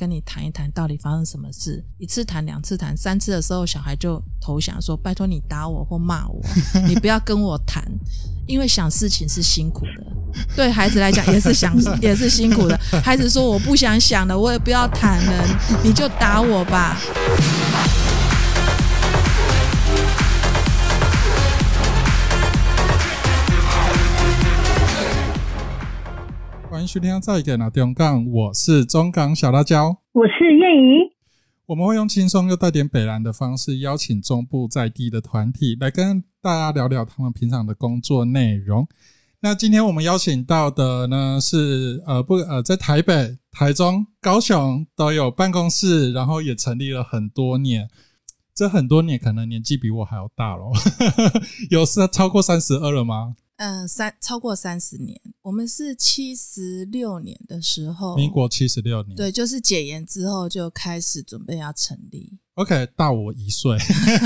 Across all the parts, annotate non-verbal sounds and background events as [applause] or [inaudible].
跟你谈一谈到底发生什么事。一次谈、两次谈、三次的时候，小孩就投降说：“拜托你打我或骂我，[laughs] 你不要跟我谈，因为想事情是辛苦的，对孩子来讲也是想也是辛苦的。孩子说我不想想了，我也不要谈了，你就打我吧。”收听再一个拿中港，我是中港小辣椒，我是燕怡。我们会用轻松又带点北蓝的方式，邀请中部在地的团体来跟大家聊聊他们平常的工作内容。那今天我们邀请到的呢是呃不呃在台北、台中、高雄都有办公室，然后也成立了很多年。这很多年可能年纪比我还要大咯，[laughs] 有是超过三十二了吗？嗯，三超过三十年，我们是七十六年的时候，民国七十六年，对，就是解严之后就开始准备要成立。OK，大我一岁，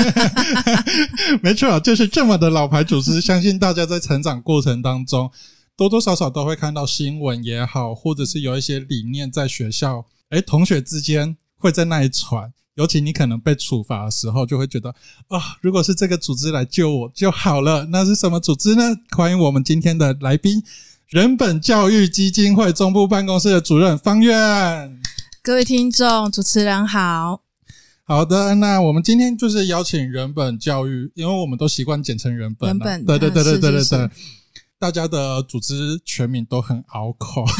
[laughs] [laughs] 没错，就是这么的老牌组织。相信大家在成长过程当中，多多少少都会看到新闻也好，或者是有一些理念在学校，哎，同学之间会在那里传。尤其你可能被处罚的时候，就会觉得啊，如果是这个组织来救我就好了。那是什么组织呢？欢迎我们今天的来宾——人本教育基金会中部办公室的主任方院。各位听众，主持人好。好的，那我们今天就是邀请人本教育，因为我们都习惯简称人本。人本，对对对对对对对。大家的组织全名都很拗口，[laughs]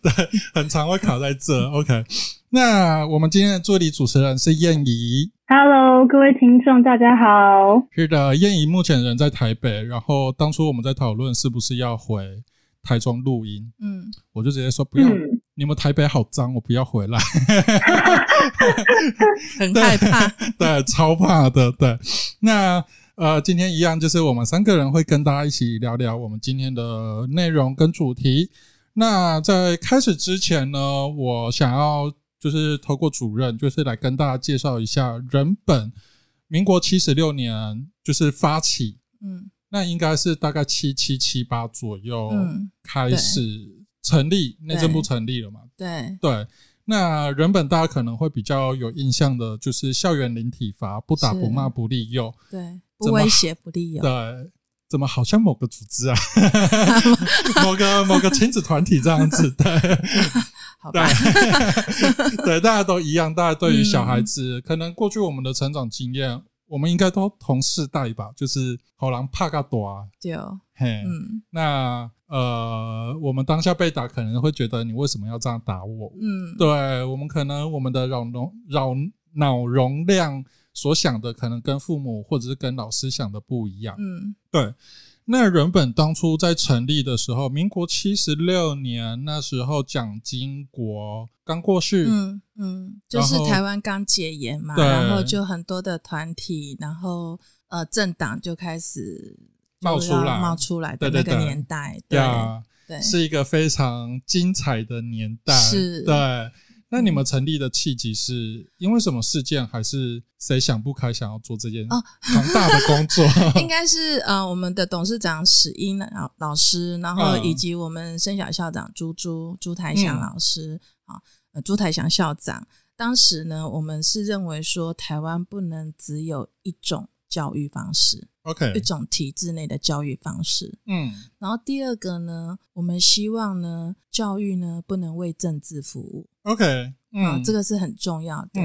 对，很常会卡在这。OK。那我们今天的助理主持人是燕怡。Hello，各位听众，大家好。是的，燕怡目前人在台北，然后当初我们在讨论是不是要回台中录音，嗯，我就直接说不要，你们台北好脏，我不要回来，[laughs] 很害怕，[laughs] 对，超怕的，对。那呃，今天一样，就是我们三个人会跟大家一起聊聊我们今天的内容跟主题。那在开始之前呢，我想要。就是透过主任，就是来跟大家介绍一下人本。民国七十六年就是发起，嗯，那应该是大概七七七八左右开始成立，内政部成立了嘛？对对。那人本大家可能会比较有印象的，就是校园零体罚，不打不骂不利诱，对，不威胁不利诱，对。怎么好像某个组织啊？[laughs] 某个某个亲子团体这样子？对。[laughs] 对，对，大家都一样。大家对于小孩子，可能过去我们的成长经验，我们应该都同世代吧。就是好狼怕个多啊，对嘿，嗯，那呃，我们当下被打，可能会觉得你为什么要这样打我？嗯，对，我们可能我们的脑容脑脑容量所想的，可能跟父母或者是跟老师想的不一样。嗯，对。那人本当初在成立的时候，民国七十六年，那时候蒋经国刚过世，嗯嗯，就是台湾刚解严嘛，然后就很多的团体，然后呃政党就开始冒出来，冒出来的那个年代，对对，是一个非常精彩的年代，是，对。那你们成立的契机是因为什么事件，还是谁想不开想要做这件庞大的工作？[laughs] 应该是呃，我们的董事长史英老老师，然后以及我们生小校长朱朱朱台祥老师啊，朱台祥校长。当时呢，我们是认为说，台湾不能只有一种教育方式，OK，一种体制内的教育方式。嗯，然后第二个呢，我们希望呢，教育呢不能为政治服务。OK，嗯，这个是很重要的。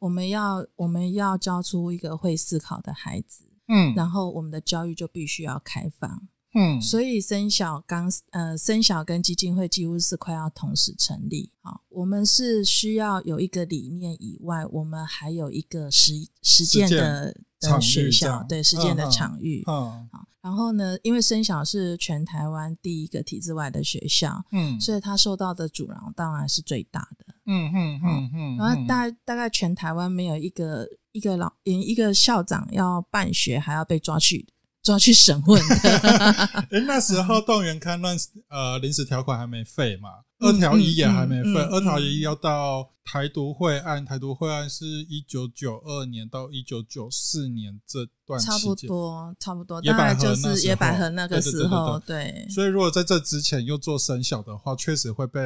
我们要我们要教出一个会思考的孩子，嗯，然后我们的教育就必须要开放，嗯，所以生小刚呃生小跟基金会几乎是快要同时成立。好，我们是需要有一个理念以外，我们还有一个实实践的的学校，对实践的场域，嗯，好。然后呢，因为生小是全台湾第一个体制外的学校，嗯，所以他受到的阻挠当然是最大的，嗯嗯嗯嗯。然后大大概全台湾没有一个一个老一个校长要办学还要被抓去抓去审问的。[laughs] 哎，那时候动员戡乱呃临时条款还没废嘛？二条一也还没分，二条一要到台独会案，台独会案是一九九二年到一九九四年这段差不多，差不多，大概就是野百合那个时候，对。所以如果在这之前又做生小的话，确实会被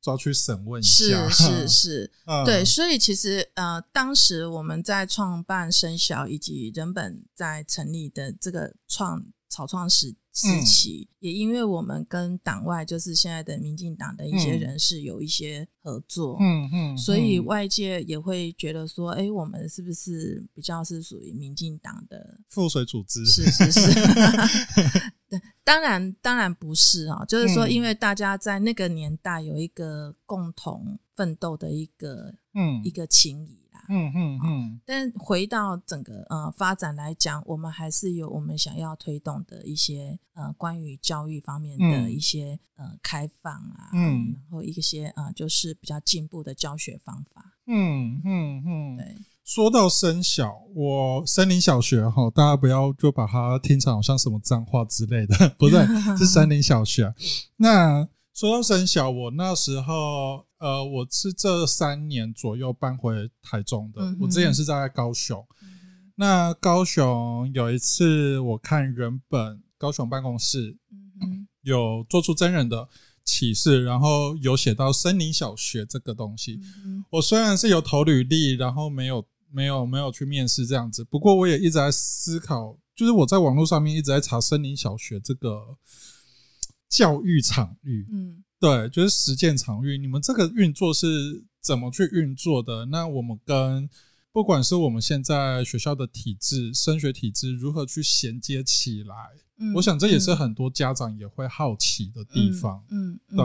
抓去审问一下。是是是，[laughs] 对。所以其实呃，当时我们在创办生小以及人本在成立的这个创草创时。时期也因为我们跟党外就是现在的民进党的一些人士有一些合作，嗯嗯，所以外界也会觉得说，哎，我们是不是比较是属于民进党的附水组织？是是是，[laughs] 对，当然当然不是啊，就是说，因为大家在那个年代有一个共同奋斗的一个嗯一个情谊。嗯嗯嗯，但回到整个呃发展来讲，我们还是有我们想要推动的一些呃关于教育方面的一些呃开放啊，嗯，然后一些呃就是比较进步的教学方法。嗯嗯嗯，对。说到生小，我森林小学哈，大家不要就把它听成好像什么脏话之类的，[laughs] 不对，是森林小学。那说到生小，我那时候。呃，我是这三年左右搬回台中的。我之前是在高雄。那高雄有一次，我看原本高雄办公室有做出真人的启示，然后有写到森林小学这个东西。我虽然是有投履历，然后没有没有没有去面试这样子，不过我也一直在思考，就是我在网络上面一直在查森林小学这个教育场域。嗯。对，就是实践场域，你们这个运作是怎么去运作的？那我们跟不管是我们现在学校的体制、升学体制如何去衔接起来？嗯，我想这也是很多家长也会好奇的地方。嗯，对，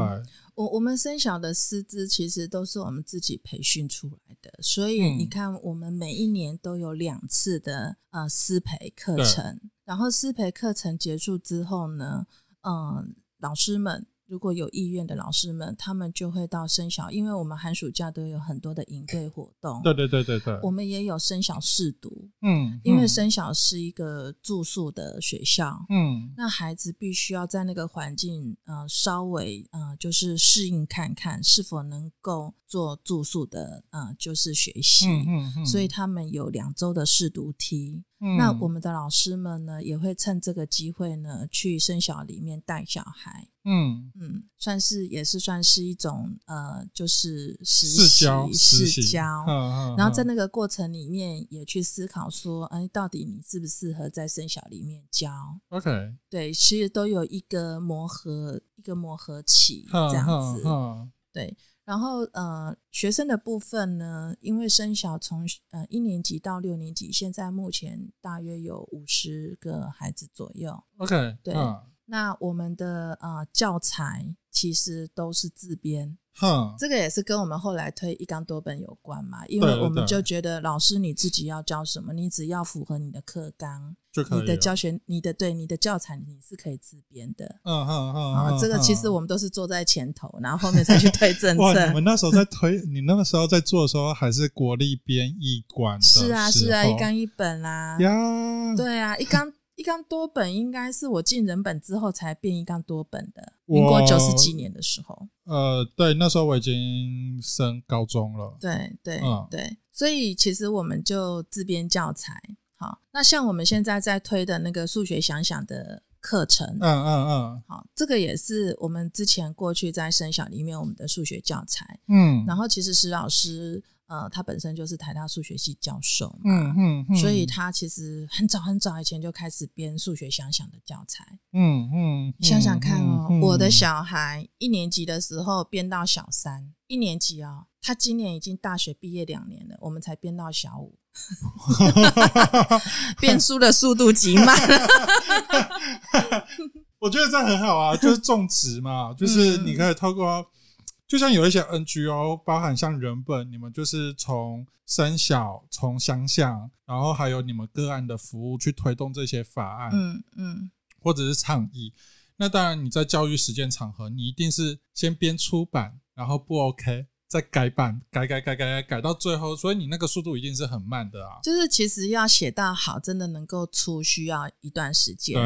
我我们生小的师资其实都是我们自己培训出来的，所以你看，我们每一年都有两次的呃师培课程，然后师培课程结束之后呢，嗯，老师们。如果有意愿的老师们，他们就会到生小，因为我们寒暑假都有很多的营队活动。对对对对对，我们也有升小试读。嗯，因为升小是一个住宿的学校。嗯，那孩子必须要在那个环境，呃，稍微呃，就是适应看看是否能够做住宿的，呃，就是学习。嗯嗯，所以他们有两周的试读梯。那我们的老师们呢，也会趁这个机会呢，去生小里面带小孩。嗯嗯，算是也是算是一种呃，就是实习试教。然后在那个过程里面，也去思考说，哎，到底你适不适合在生小里面教？OK，对，其实都有一个磨合，一个磨合期这样子。对。然后呃，学生的部分呢，因为升小从呃一年级到六年级，现在目前大约有五十个孩子左右。OK，对，那我们的呃教材其实都是自编。哼，这个也是跟我们后来推一纲多本有关嘛，因为我们就觉得老师你自己要教什么，你只要符合你的课纲，你的教学，你的对你的教材你是可以自编的。嗯嗯嗯，啊，这个其实我们都是坐在前头，然后后面再去推 [laughs] 政策。哇，你们那时候在推，你那个时候在做的时候还是国立编译馆，是啊是啊，一纲一本啦。呀，对啊，一纲。一纲多本应该是我进人本之后才变一纲多本的，民国九十几年的时候。呃，对，那时候我已经升高中了。对对对，所以其实我们就自编教材。好，那像我们现在在推的那个数学想想的课程，嗯嗯嗯，好，这个也是我们之前过去在生小里面我们的数学教材。嗯，然后其实石老师。呃，他本身就是台大数学系教授嘛，嗯嗯，所以他其实很早很早以前就开始编数学想想的教材，嗯嗯，想想看哦，我的小孩一年级的时候编到小三，一年级哦，他今年已经大学毕业两年了，我们才编到小五，[laughs] 编书的速度极慢，[laughs] 我觉得这很好啊，[laughs] 就是种植嘛，就是你可以透过。就像有一些 NGO，包含像人本，你们就是从生小、从想想，然后还有你们个案的服务去推动这些法案，嗯嗯，或者是倡议。那当然，你在教育实践场合，你一定是先编出版，然后不 OK，再改版，改改改改改改到最后，所以你那个速度一定是很慢的啊。就是其实要写到好，真的能够出，需要一段时间。对，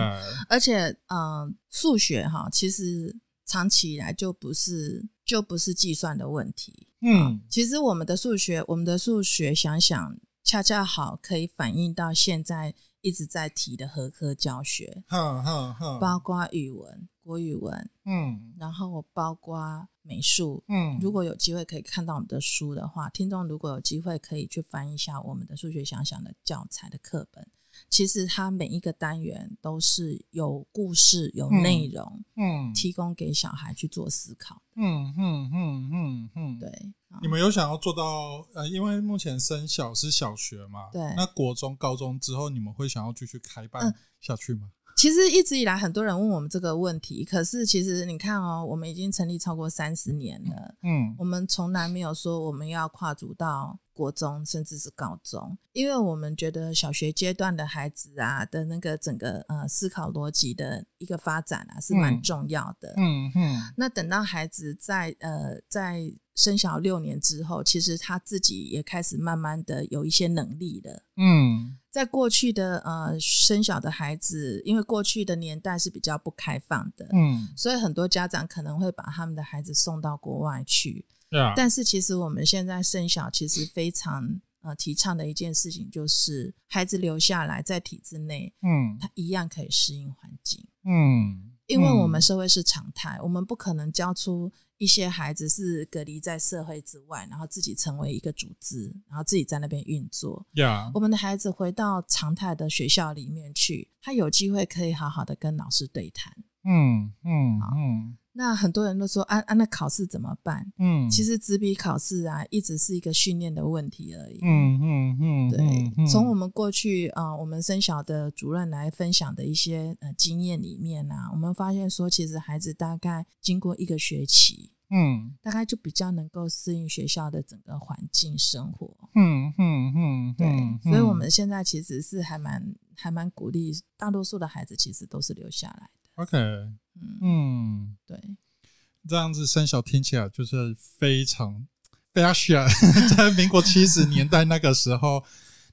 而且嗯，数学哈，其实长期以来就不是。就不是计算的问题。嗯，其实我们的数学，我们的数学想想，恰恰好可以反映到现在一直在提的合科教学，哼哼哼包括语文、国语文，嗯，然后包括美术，嗯，如果有机会可以看到我们的书的话，听众如果有机会可以去翻一下我们的数学想想的教材的课本。其实它每一个单元都是有故事、有内容，嗯，提供给小孩去做思考。嗯嗯嗯嗯嗯，对。你们有想要做到呃，因为目前升小是小学嘛，对。那国中、高中之后，你们会想要继续开办下去吗？其实一直以来，很多人问我们这个问题。可是其实你看哦，我们已经成立超过三十年了，嗯，我们从来没有说我们要跨足到国中，甚至是高中，因为我们觉得小学阶段的孩子啊的那个整个呃思考逻辑的一个发展啊是蛮重要的，嗯嗯。那等到孩子在呃在生小六年之后，其实他自己也开始慢慢的有一些能力了，嗯。在过去的呃生小的孩子，因为过去的年代是比较不开放的，嗯，所以很多家长可能会把他们的孩子送到国外去。但是其实我们现在生小，其实非常呃提倡的一件事情，就是孩子留下来在体制内，嗯，他一样可以适应环境，嗯，因为我们社会是常态，我们不可能教出。一些孩子是隔离在社会之外，然后自己成为一个组织，然后自己在那边运作。呀，我们的孩子回到常态的学校里面去，他有机会可以好好的跟老师对谈。嗯嗯嗯。那很多人都说啊啊，那考试怎么办？嗯，其实纸笔考试啊，一直是一个训练的问题而已。嗯嗯嗯，对。从我们过去啊，我们生小的主任来分享的一些呃经验里面啊，我们发现说，其实孩子大概经过一个学期，嗯，大概就比较能够适应学校的整个环境生活。嗯嗯嗯，对。所以我们现在其实是还蛮还蛮鼓励大多数的孩子，其实都是留下来的。OK，嗯，对，这样子生小听起来就是非常非常需要，[laughs] 在民国七十年代那个时候，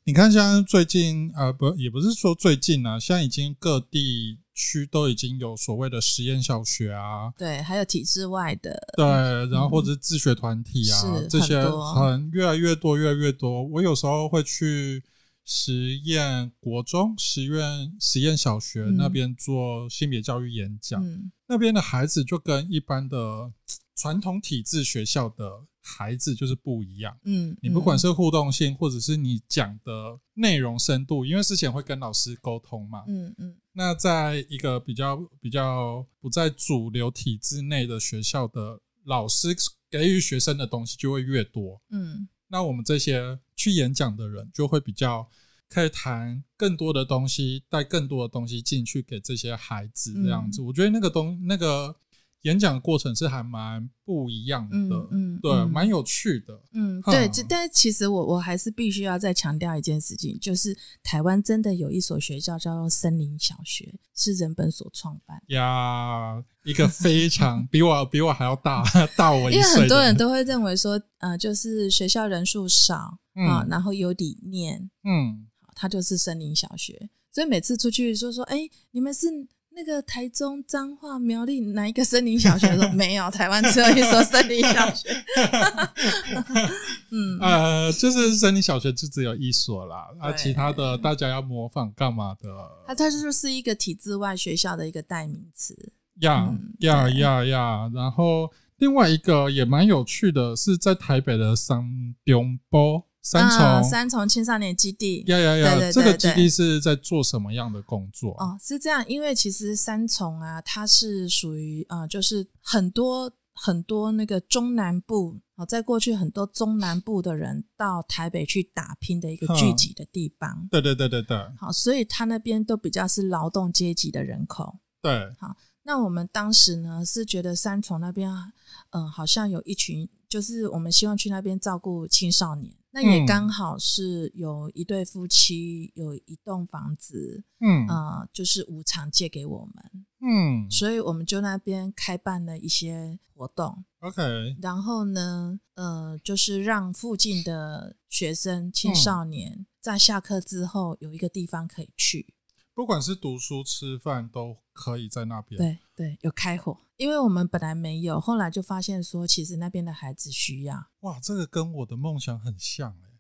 你看像最近啊，不也不是说最近啊，现在已经各地区都已经有所谓的实验小学啊，对，还有体制外的，对，然后或者是自学团体啊，这些很越来越多，越来越多。我有时候会去。实验国中、实验实验小学那边做性别教育演讲，那边的孩子就跟一般的传统体制学校的孩子就是不一样。嗯，你不管是互动性，或者是你讲的内容深度，因为之前会跟老师沟通嘛。嗯嗯。那在一个比较比较不在主流体制内的学校的老师给予学生的东西就会越多。嗯。那我们这些去演讲的人就会比较可以谈更多的东西，带更多的东西进去给这些孩子这样子。我觉得那个东那个。演讲过程是还蛮不一样的，嗯，对，蛮有趣的，嗯，对。但是其实我我还是必须要再强调一件事情，就是台湾真的有一所学校叫做森林小学，是人本所创办呀，一个非常比我比我还要大大我一岁。因为很多人都会认为说，呃，就是学校人数少啊，然后有理念，嗯，它就是森林小学。所以每次出去说说，哎，你们是。那个台中彰化苗栗哪一个森林小学说没有？台湾只有一所森林小学。嗯 [laughs] 呃，就是森林小学就只有一所啦，啊，其他的大家要模仿干嘛的？它它就是一个体制外学校的一个代名词。呀呀呀呀！然后另外一个也蛮有趣的，是在台北的三中波。三重三重青少年基地，呀呀呀！这个基地是在做什么样的工作？哦，是这样，因为其实三重啊，它是属于啊，就是很多很多那个中南部哦，在过去很多中南部的人到台北去打拼的一个聚集的地方。对对对对对。好，所以他那边都比较是劳动阶级的人口。对。好，那我们当时呢是觉得三重那边，嗯，好像有一群，就是我们希望去那边照顾青少年。那也刚好是有一对夫妻有一栋房子，嗯。啊，就是无偿借给我们，嗯，所以我们就那边开办了一些活动，OK，然后呢，呃，就是让附近的学生青少年在下课之后有一个地方可以去。不管是读书、吃饭，都可以在那边。对对，有开火，因为我们本来没有，后来就发现说，其实那边的孩子需要。哇，这个跟我的梦想很像哎，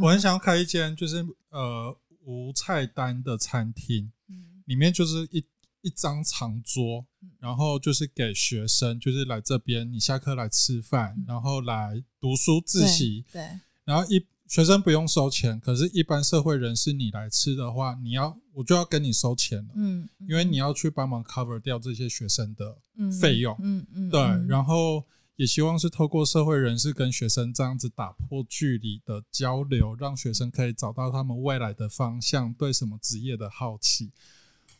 我很想要开一间就是呃无菜单的餐厅，里面就是一一张长桌，然后就是给学生，就是来这边，你下课来吃饭，然后来读书自习，对，然后一。学生不用收钱，可是，一般社会人士你来吃的话，你要我就要跟你收钱了，嗯，因为你要去帮忙 cover 掉这些学生的费用，嗯嗯，对，然后也希望是透过社会人士跟学生这样子打破距离的交流，让学生可以找到他们未来的方向，对什么职业的好奇。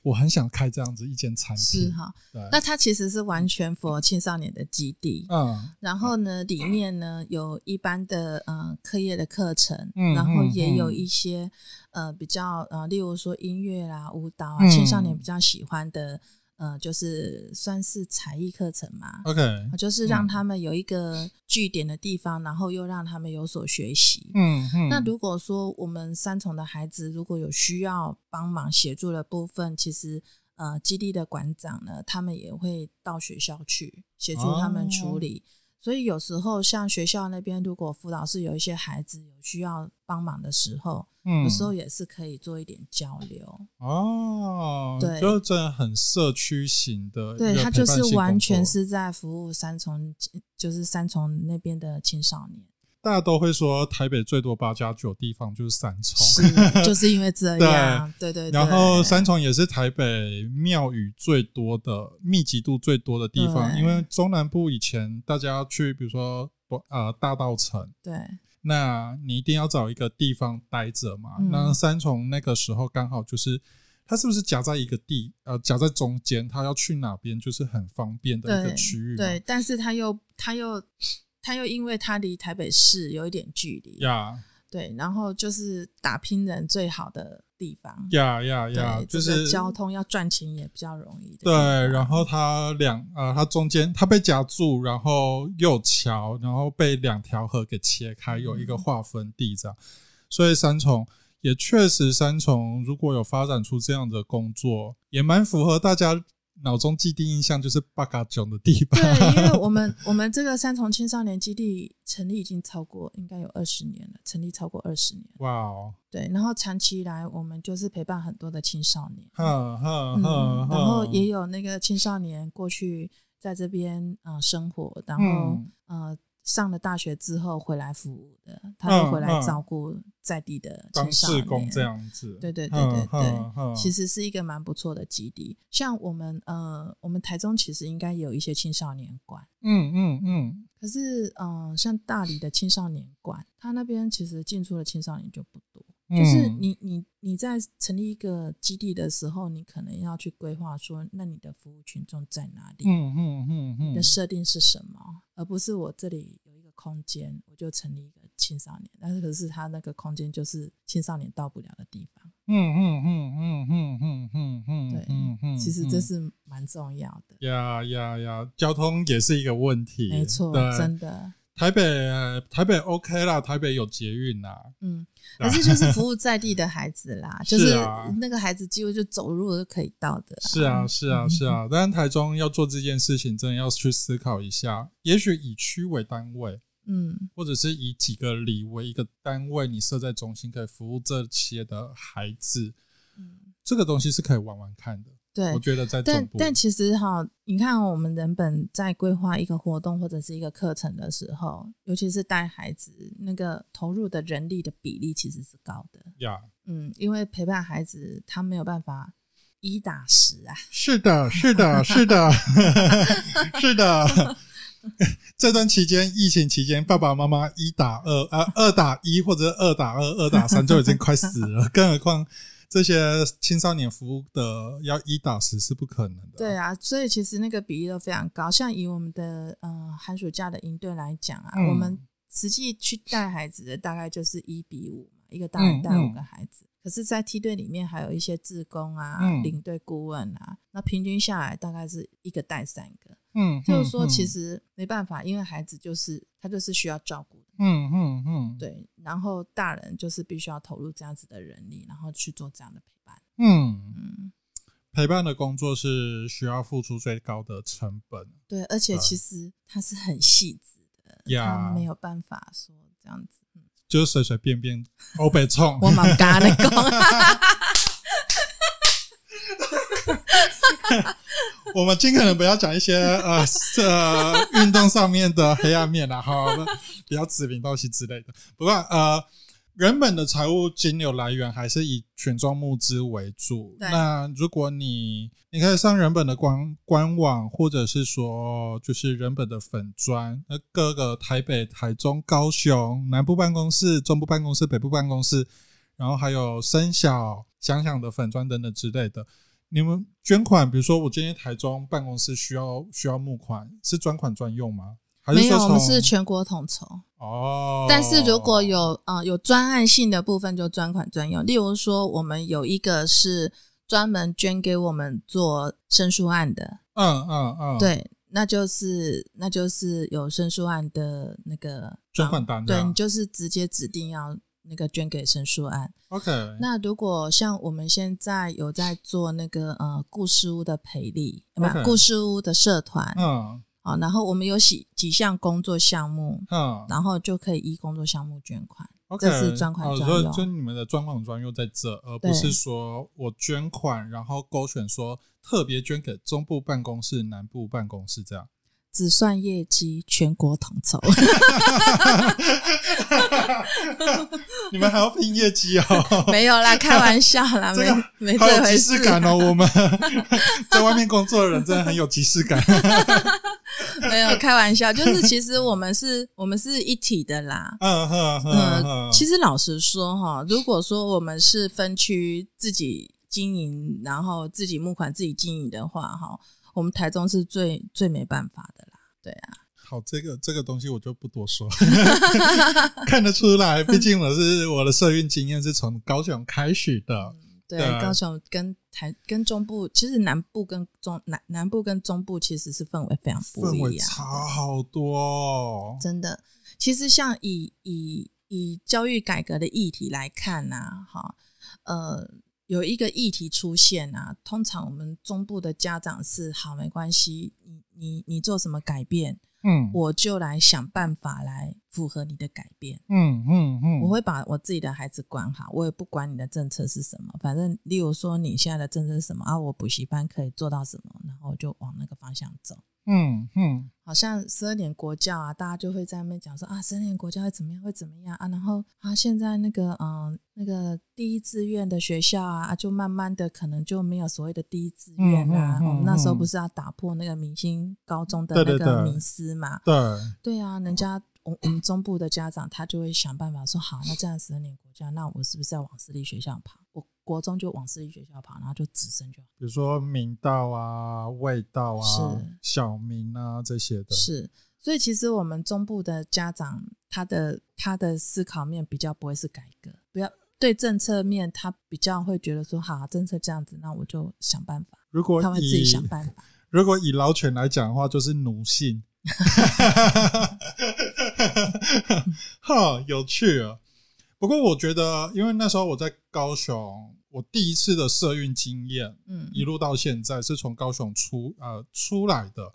我很想开这样子一间餐厅，是哈。那它其实是完全符合青少年的基地，嗯。然后呢，里面呢有一般的呃课业的课程，然后也有一些呃比较呃，例如说音乐啦、舞蹈啊，青少年比较喜欢的。呃，就是算是才艺课程嘛，OK，就是让他们有一个据点的地方，然后又让他们有所学习。嗯嗯。那如果说我们三重的孩子如果有需要帮忙协助的部分，其实呃，基地的馆长呢，他们也会到学校去协助他们处理。所以有时候像学校那边，如果辅导室有一些孩子有需要帮忙的时候，嗯，有时候也是可以做一点交流哦。对，就真的很社区型的，对他就是完全是在服务三重，就是三重那边的青少年。大家都会说台北最多八加九地方就是三重，是 [laughs] 就是因为这样，对对。然后三重也是台北庙宇最多的、密集度最多的地方，因为中南部以前大家要去，比如说呃大道城，对，那你一定要找一个地方待着嘛。那三重那个时候刚好就是，它是不是夹在一个地呃夹在中间，它要去哪边就是很方便的一个区域，对，但是它又它又。他又因为他离台北市有一点距离，呀，对，然后就是打拼人最好的地方，呀呀呀，就是交通要赚钱也比较容易。对，然后他两呃，他中间他被夹住，然后又桥，然后被两条河给切开，有一个划分地这样，所以三重也确实三重如果有发展出这样的工作，也蛮符合大家。脑中既定印象就是巴嘎囧的地方。对，因为我们我们这个三重青少年基地成立已经超过应该有二十年了，成立超过二十年。哇哦！对，然后长期以来我们就是陪伴很多的青少年。然后也有那个青少年过去在这边呃生活，然后呃。上了大学之后回来服务的，他就回来照顾在地的青少年，这样子。对对对对对，其实是一个蛮不错的基地。像我们呃，我们台中其实应该有一些青少年馆。嗯嗯嗯。可是嗯，像大理的青少年馆，他那边其实进出的青少年就不多。就是你你你在成立一个基地的时候，你可能要去规划说，那你的服务群众在哪里？嗯嗯嗯嗯，你的设定是什么？而不是我这里有一个空间，我就成立一个青少年，但是可是他那个空间就是青少年到不了的地方。嗯嗯嗯嗯嗯嗯嗯嗯，对，嗯，其实这是蛮重要的。呀呀呀，交通也是一个问题。没错，真的。台北台北 OK 啦，台北有捷运啦。嗯，可是就是服务在地的孩子啦，[laughs] 就是那个孩子几乎就走路都可以到的。是啊，是啊，是啊。但是台中要做这件事情，真的要去思考一下，也许以区为单位，嗯，或者是以几个里为一个单位，你设在中心可以服务这些的孩子，嗯，这个东西是可以玩玩看的。对，我觉得在但但其实哈，你看我们人本在规划一个活动或者是一个课程的时候，尤其是带孩子，那个投入的人力的比例其实是高的。呀，嗯，因为陪伴孩子，他没有办法一打十啊。是的，是的，是的，[laughs] 是的。[laughs] 这段期间，疫情期间，爸爸妈妈一打二啊，二打一或者二打二、二打三就已经快死了，更何况。这些青少年服务的要一打十是不可能的。对啊，所以其实那个比例都非常高。像以我们的呃寒暑假的营队来讲啊，我们实际去带孩子的大概就是一比五嘛，一个大人带五个孩子。可是，在梯队里面还有一些志工啊、领队顾问啊，那平均下来大概是一个带三个。嗯，就是说其实没办法，因为孩子就是他就是需要照顾。嗯嗯嗯，对，然后大人就是必须要投入这样子的人力，然后去做这样的陪伴。嗯嗯，陪伴的工作是需要付出最高的成本。对，而且其实他是很细致的，它没有办法说这样子，就是随随便便欧北冲，我蛮干的工。[laughs] 我们尽可能不要讲一些呃呃运动上面的黑暗面啦，哈，比较指名道姓之类的。不过呃，原本的财务金流来源还是以全装募资为主。那如果你你可以上人本的官官网，或者是说就是人本的粉砖，那各个台北、台中、高雄南部办公室、中部办公室、北部办公室，然后还有生小想想的粉砖等等之类的。你们捐款，比如说我今天台中办公室需要需要募款，是专款专用吗？没有，我们是全国统筹哦。但是如果有啊有专案性的部分，就专款专用。例如说，我们有一个是专门捐给我们做申诉案的，嗯嗯嗯，对，那就是那就是有申诉案的那个专款单，对你就是直接指定要。那个捐给申诉案，OK。那如果像我们现在有在做那个呃故事屋的赔利，不故事屋的社团，嗯，好，然后我们有几几项工作项目，嗯，然后就可以依工作项目捐款，OK。这是专款专用，就你们的专款专用在这，而不是说我捐款然后勾选说特别捐给中部办公室、南部办公室这样。只算业绩，全国统筹。[laughs] 你们还要拼业绩哦？[laughs] 没有啦，开玩笑啦，这个没这回事感哦。我们 [laughs] 在外面工作的人真的很有即视感。没有开玩笑，就是其实我们是我们是一体的啦。嗯嗯嗯。其实老实说哈，如果说我们是分区自己经营，然后自己募款自己经营的话，哈。我们台中是最最没办法的啦，对啊。好，这个这个东西我就不多说，[laughs] 看得出来，毕竟我是我的社运经验是从高雄开始的。对，高雄跟台跟中部，其实南部跟中南南部跟中部其实是氛围非常不一样，差好多。真的，其实像以以以教育改革的议题来看呢，哈，呃。有一个议题出现啊，通常我们中部的家长是好没关系，你你你做什么改变，嗯，我就来想办法来符合你的改变，嗯嗯嗯，我会把我自己的孩子管好，我也不管你的政策是什么，反正例如说你现在的政策是什么啊，我补习班可以做到什么，然后就往那个方向走。嗯嗯，好像十二年国教啊，大家就会在那边讲说啊，十二年国教会怎么样，会怎么样啊？然后啊，现在那个嗯，那个第一志愿的学校啊，就慢慢的可能就没有所谓的第一志愿啦。我们那时候不是要打破那个明星高中的那个迷思嘛？对对啊，人家我我们中部的家长他就会想办法说，好，那这样十二年国家，那我是不是要往私立学校跑？我。国中就往私立学校跑，然后就直升就好。比如说明道啊、味道啊、小明啊这些的。是，所以其实我们中部的家长，他的他的思考面比较不会是改革，不要对政策面，他比较会觉得说，好，政策这样子，那我就想办法。如果他会自己想办法。如果以老犬来讲的话，就是奴性。[laughs] 哈，有趣啊！不过我觉得，因为那时候我在高雄。我第一次的社运经验，嗯，一路到现在是从高雄出呃出来的，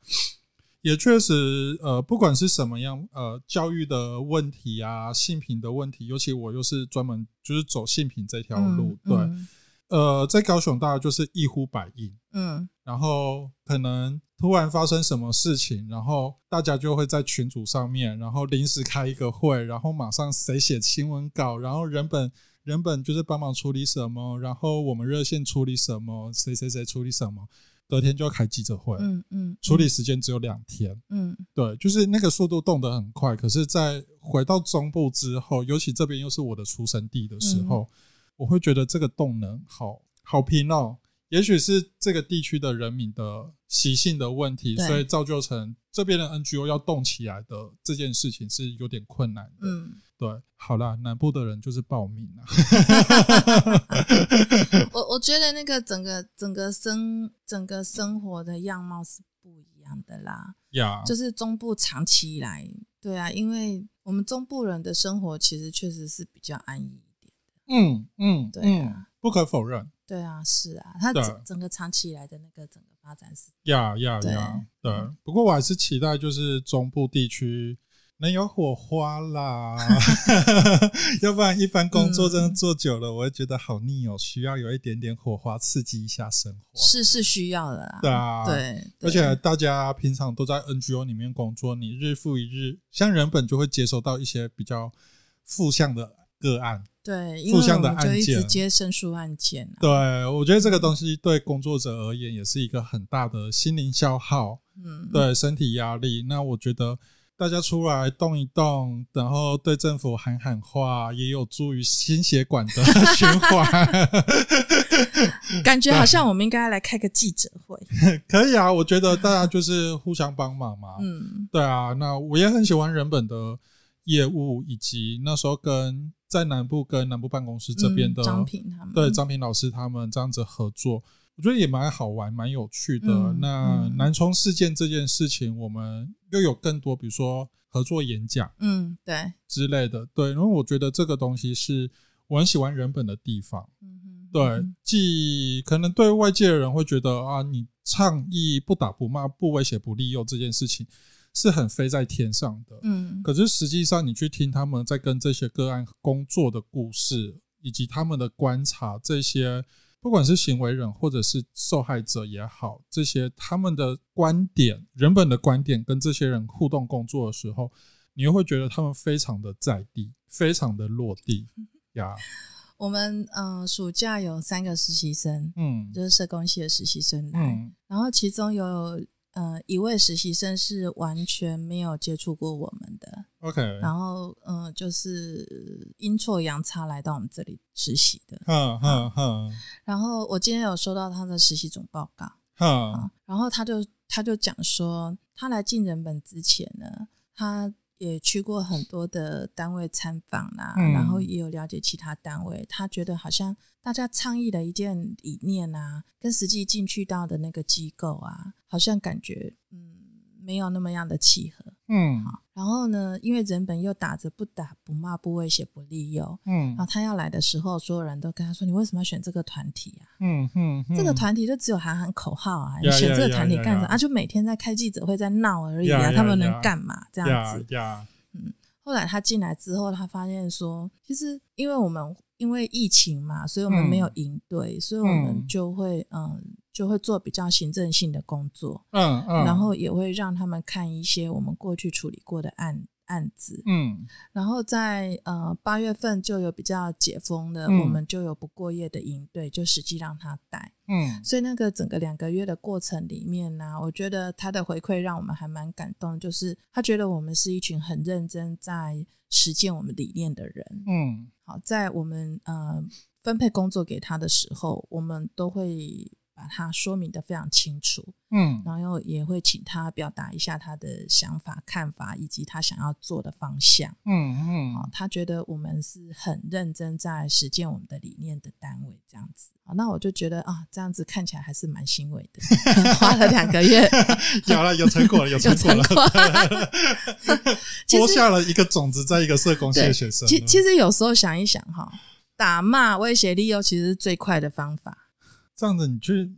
也确实呃，不管是什么样呃教育的问题啊，性平的问题，尤其我又是专门就是走性平这条路，对，呃，在高雄大家就是一呼百应，嗯，然后可能突然发生什么事情，然后大家就会在群组上面，然后临时开一个会，然后马上谁写新闻稿，然后人本。人本就是帮忙处理什么，然后我们热线处理什么，谁谁谁处理什么，隔天就要开记者会。嗯嗯，处理时间只有两天。嗯，对，就是那个速度动得很快。可是，在回到中部之后，尤其这边又是我的出生地的时候，我会觉得这个动能好好拼哦。也许是这个地区的人民的习性的问题，所以造就成这边的 NGO 要动起来的这件事情是有点困难的。嗯。对，好啦，南部的人就是报名啊。[laughs] 我我觉得那个整个整个生整个生活的样貌是不一样的啦。呀，就是中部长期以来，对啊，因为我们中部人的生活其实确实是比较安逸一点的。嗯嗯，对啊，不可否认。对啊，是啊，它整整个长期以来的那个整个发展是呀呀呀，对。不过我还是期待就是中部地区。能有火花啦，[laughs] 要不然一般工作真的做久了，我会觉得好腻哦。需要有一点点火花，刺激一下生活。是是需要的，对啊，对。而且大家平常都在 NGO 里面工作，你日复一日，像人本就会接收到一些比较负向的个案，对，互相的案件，接申诉案件。对，我觉得这个东西对工作者而言也是一个很大的心灵消耗，嗯，对，身体压力。那我觉得。大家出来动一动，然后对政府喊喊话，也有助于心血管的 [laughs] 循环。[laughs] 感觉好像我们应该来开个记者会。[laughs] 可以啊，我觉得大家就是互相帮忙嘛。嗯，对啊，那我也很喜欢人本的业务，以及那时候跟在南部跟南部办公室这边的张平他们，对张平老师他们这样子合作。我觉得也蛮好玩，蛮有趣的。那南充事件这件事情，我们又有更多，比如说合作演讲，嗯，对之类的，对。因为我觉得这个东西是我很喜欢人本的地方，嗯对。既可能对外界的人会觉得啊，你倡议不打不骂不威胁不利诱这件事情是很飞在天上的，嗯。可是实际上，你去听他们在跟这些个案工作的故事，以及他们的观察，这些。不管是行为人或者是受害者也好，这些他们的观点、人本的观点，跟这些人互动工作的时候，你又会觉得他们非常的在地，非常的落地呀。[laughs] 我们嗯，暑假有三个实习生，嗯，就是社工系的实习生来，然后其中有。呃，一位实习生是完全没有接触过我们的，OK，然后嗯，就是阴错阳差来到我们这里实习的，嗯嗯嗯，然后我今天有收到他的实习总报告，嗯，然后他就他就讲说，他来进人本之前呢，他。也去过很多的单位参访啦，然后也有了解其他单位。他觉得好像大家倡议的一件理念啊，跟实际进去到的那个机构啊，好像感觉嗯没有那么样的契合。嗯，好。然后呢，因为人本又打着不打不骂不威胁不利诱，嗯，然后他要来的时候，所有人都跟他说：“你为什么要选这个团体啊？”嗯嗯，这个团体就只有喊喊口号啊，你选这个团体干啥啊？就每天在开记者会，在闹而已啊，他们能干嘛？这样子，嗯。后来他进来之后，他发现说，其实因为我们因为疫情嘛，所以我们没有营队，所以我们就会嗯。就会做比较行政性的工作，嗯嗯，然后也会让他们看一些我们过去处理过的案案子，嗯，然后在呃八月份就有比较解封的，我们就有不过夜的营队，就实际让他带，嗯，所以那个整个两个月的过程里面呢，我觉得他的回馈让我们还蛮感动，就是他觉得我们是一群很认真在实践我们理念的人，嗯，好，在我们呃分配工作给他的时候，我们都会。把它说明的非常清楚，嗯，然后也会请他表达一下他的想法、看法以及他想要做的方向，嗯嗯，啊，他觉得我们是很认真在实践我们的理念的单位，这样子，啊，那我就觉得啊，这样子看起来还是蛮欣慰的，[laughs] 花了两个月，[laughs] 有了有成果了，有成果了，[laughs] 播下了一个种子，在一个社工系的学生。其其实有时候想一想哈，打骂、威胁、利诱，其实是最快的方法。这样子，你去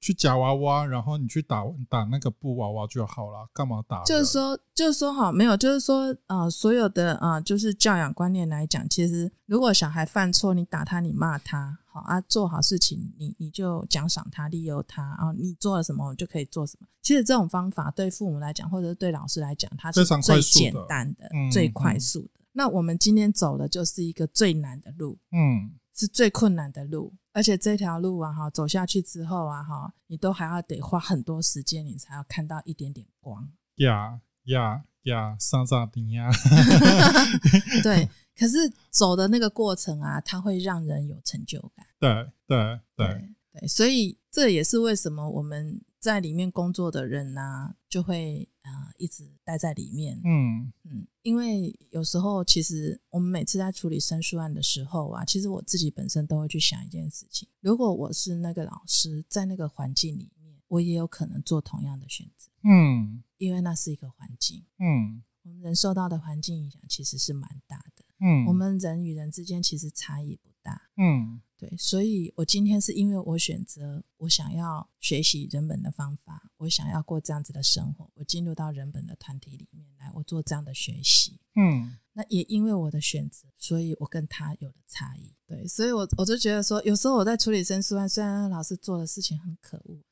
去夹娃娃，然后你去打打那个布娃娃就好了，干嘛打？就是说，就是说，好，没有，就是说，呃，所有的啊，就是教养观念来讲，其实如果小孩犯错，你打他，你骂他，好啊，做好事情，你你就奖赏他，利诱他啊，你做了什么就可以做什么。其实这种方法对父母来讲，或者是对老师来讲，它是最简单的、最快速的。那我们今天走的就是一个最难的路，嗯，是最困难的路。而且这条路啊，哈，走下去之后啊，哈，你都还要得花很多时间，你才要看到一点点光。呀呀呀，上上顶呀！[laughs] [laughs] 对，可是走的那个过程啊，它会让人有成就感。对对对对，所以这也是为什么我们。在里面工作的人呢，就会啊一直待在里面。嗯嗯，因为有时候其实我们每次在处理申诉案的时候啊，其实我自己本身都会去想一件事情：如果我是那个老师，在那个环境里面，我也有可能做同样的选择。嗯，因为那是一个环境。嗯，我们人受到的环境影响其实是蛮大的。嗯，我们人与人之间其实差异不大。嗯。对，所以我今天是因为我选择我想要学习人本的方法，我想要过这样子的生活，我进入到人本的团体里面来，我做这样的学习。嗯，那也因为我的选择，所以我跟他有了差异。对，所以我我就觉得说，有时候我在处理申诉案，虽然老师做的事情很可恶，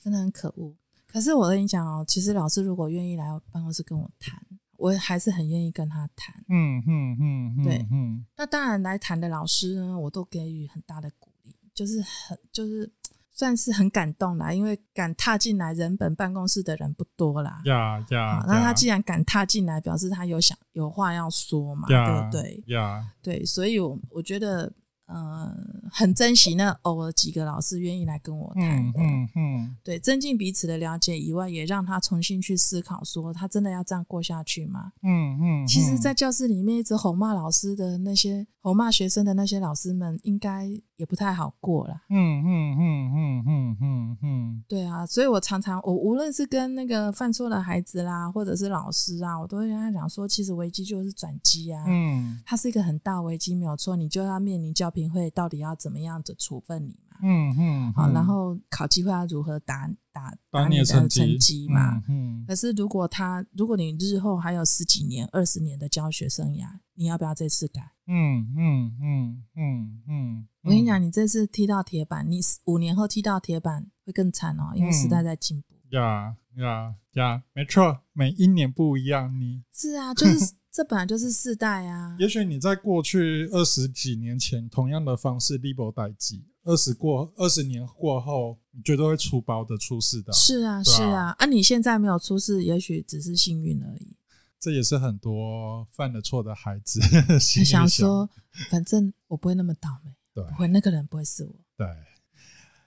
真的很可恶，可是我跟你讲哦，其实老师如果愿意来办公室跟我谈。我还是很愿意跟他谈，嗯嗯嗯，对，嗯，那当然来谈的老师呢，我都给予很大的鼓励，就是很就是 [tsk] 算是很感动啦，因为敢踏进来人本办公室的人不多啦，呀呀，那他既然敢踏进来，表示他有想有话要说嘛，对不对？呀，对，所以我我觉得。呃，很珍惜那偶尔几个老师愿意来跟我谈的，嗯嗯，对，增进彼此的了解以外，也让他重新去思考，说他真的要这样过下去吗？嗯嗯，其实，在教室里面一直吼骂老师的那些吼骂学生的那些老师们，应该。也不太好过了。嗯嗯嗯嗯嗯嗯嗯，对啊，所以我常常我无论是跟那个犯错的孩子啦，或者是老师啊，我都会跟他讲说，其实危机就是转机啊。嗯，它是一个很大危机，没有错，你就要面临教评会到底要怎么样的处分你嘛。嗯嗯，好，然后考机会要如何打打打你的成绩嘛。嗯，可是如果他如果你日后还有十几年、二十年的教学生涯，你要不要这次改？嗯嗯嗯嗯嗯。我跟你讲，你这次踢到铁板，你五年后踢到铁板会更惨哦，因为时代在进步。呀呀呀，没错，每一年不一样。你是啊，就是这本来就是世代啊。也许你在过去二十几年前，同样的方式 libel 代际，二十过二十年过后，你绝对会出包的出事的。是啊，是啊，啊，你现在没有出事，也许只是幸运而已。这也是很多犯了错的孩子 [laughs] 想说，反正我不会那么倒霉。对，不会，那个人不会是我。对，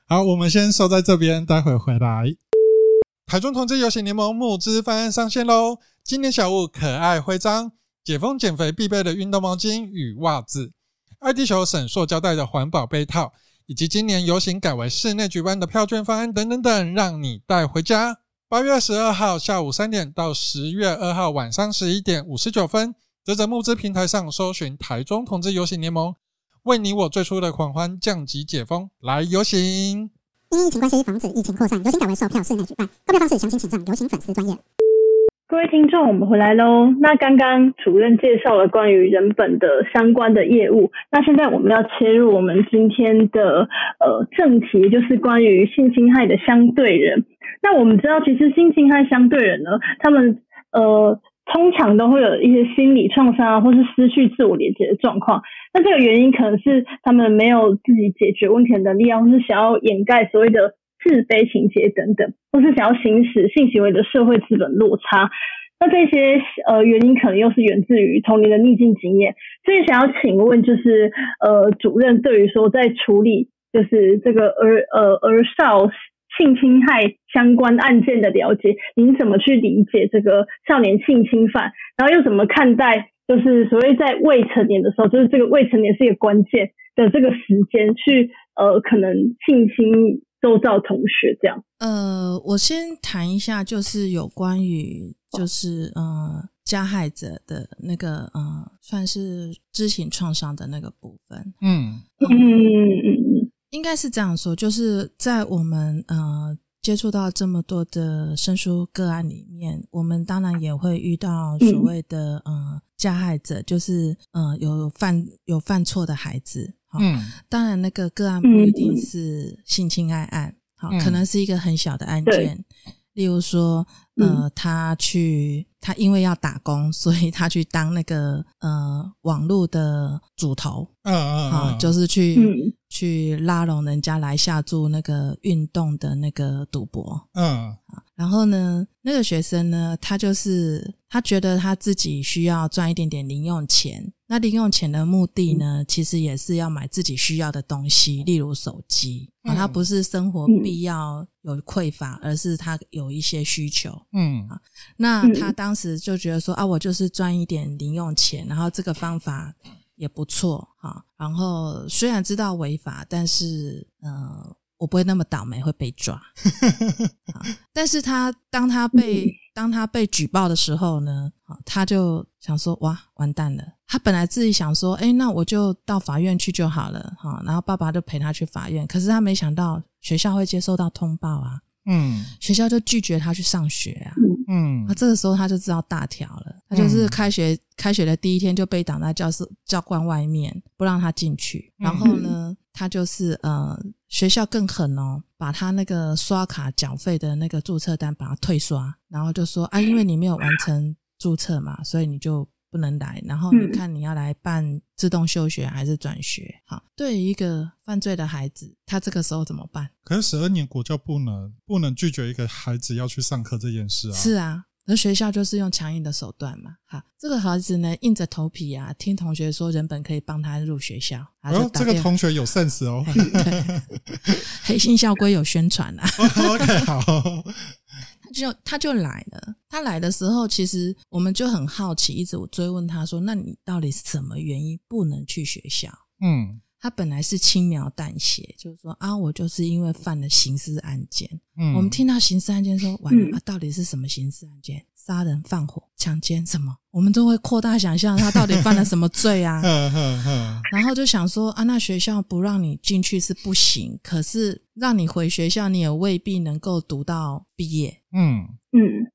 好，我们先收在这边，待会回来。台中同志游行联盟募资方案上线喽！今年小物可爱徽章、解封减肥必备的运动毛巾与袜子、爱地球省塑胶袋的环保杯套，以及今年游行改为室内举办的票券方案等等等，让你带回家。八月二十二号下午三点到十月二号晚上十一点五十九分，则在募资平台上搜寻台中同志游行联盟。为你我最初的狂欢降级解封，来游行！因疫情关系，防止疫情扩散，游行改为售票室内举办。购票方式详情请上游行粉丝专业。各位听众，我们回来喽。那刚刚主任介绍了关于人本的相关的业务，那现在我们要切入我们今天的呃正题，就是关于性侵害的相对人。那我们知道，其实性侵害相对人呢，他们呃。通常都会有一些心理创伤啊，或是失去自我连接的状况。那这个原因可能是他们没有自己解决问题的能力啊，或是想要掩盖所谓的自卑情节等等，或是想要行使性行为的社会资本落差。那这些呃原因可能又是源自于童年的逆境经验。所以想要请问，就是呃主任对于说在处理就是这个儿呃儿少。性侵害相关案件的了解，您怎么去理解这个少年性侵犯？然后又怎么看待，就是所谓在未成年的时候，就是这个未成年是一个关键的这个时间，去呃可能性侵周遭同学这样。呃，我先谈一下，就是有关于就是呃加害者的那个呃算是知情创伤的那个部分。嗯嗯嗯。应该是这样说，就是在我们呃接触到这么多的生疏个案里面，我们当然也会遇到所谓的呃加害者，就是呃有犯有犯错的孩子。嗯，当然那个个案不一定是性侵害案，好，可能是一个很小的案件，例如说呃他去他因为要打工，所以他去当那个呃网络的主头，嗯嗯，好，就是去。去拉拢人家来下注那个运动的那个赌博，嗯，然后呢，那个学生呢，他就是他觉得他自己需要赚一点点零用钱，那零用钱的目的呢，其实也是要买自己需要的东西，例如手机。啊，他不是生活必要有匮乏，而是他有一些需求，嗯。啊，那他当时就觉得说啊，我就是赚一点零用钱，然后这个方法。也不错哈，然后虽然知道违法，但是呃，我我不会那么倒霉会被抓。[laughs] 但是他当他被当他被举报的时候呢，他就想说哇完蛋了。他本来自己想说，哎，那我就到法院去就好了哈。然后爸爸就陪他去法院，可是他没想到学校会接收到通报啊。嗯，学校就拒绝他去上学啊。嗯，那这个时候他就知道大条了。他就是开学开学的第一天就被挡在教室教官外面，不让他进去。然后呢，他就是呃，学校更狠哦，把他那个刷卡缴费的那个注册单把它退刷，然后就说啊，因为你没有完成注册嘛，所以你就。不能来，然后你看你要来办自动休学还是转学？好，对于一个犯罪的孩子，他这个时候怎么办？可是十二年国教不能不能拒绝一个孩子要去上课这件事啊。是啊，而学校就是用强硬的手段嘛。好，这个孩子呢硬着头皮啊，听同学说人本可以帮他入学校。哦，这个同学有 sense 哦。[laughs] 黑心校规有宣传啊。OK，好。就他就来了，他来的时候，其实我们就很好奇，一直追问他说：“那你到底是什么原因不能去学校？”嗯，他本来是轻描淡写，就是说啊，我就是因为犯了刑事案件。嗯，我们听到刑事案件，说完了啊，到底是什么刑事案件？杀人、放火、强奸什么？我们都会扩大想象，他到底犯了什么罪啊？然后就想说啊，那学校不让你进去是不行，可是让你回学校，你也未必能够读到毕业。嗯嗯。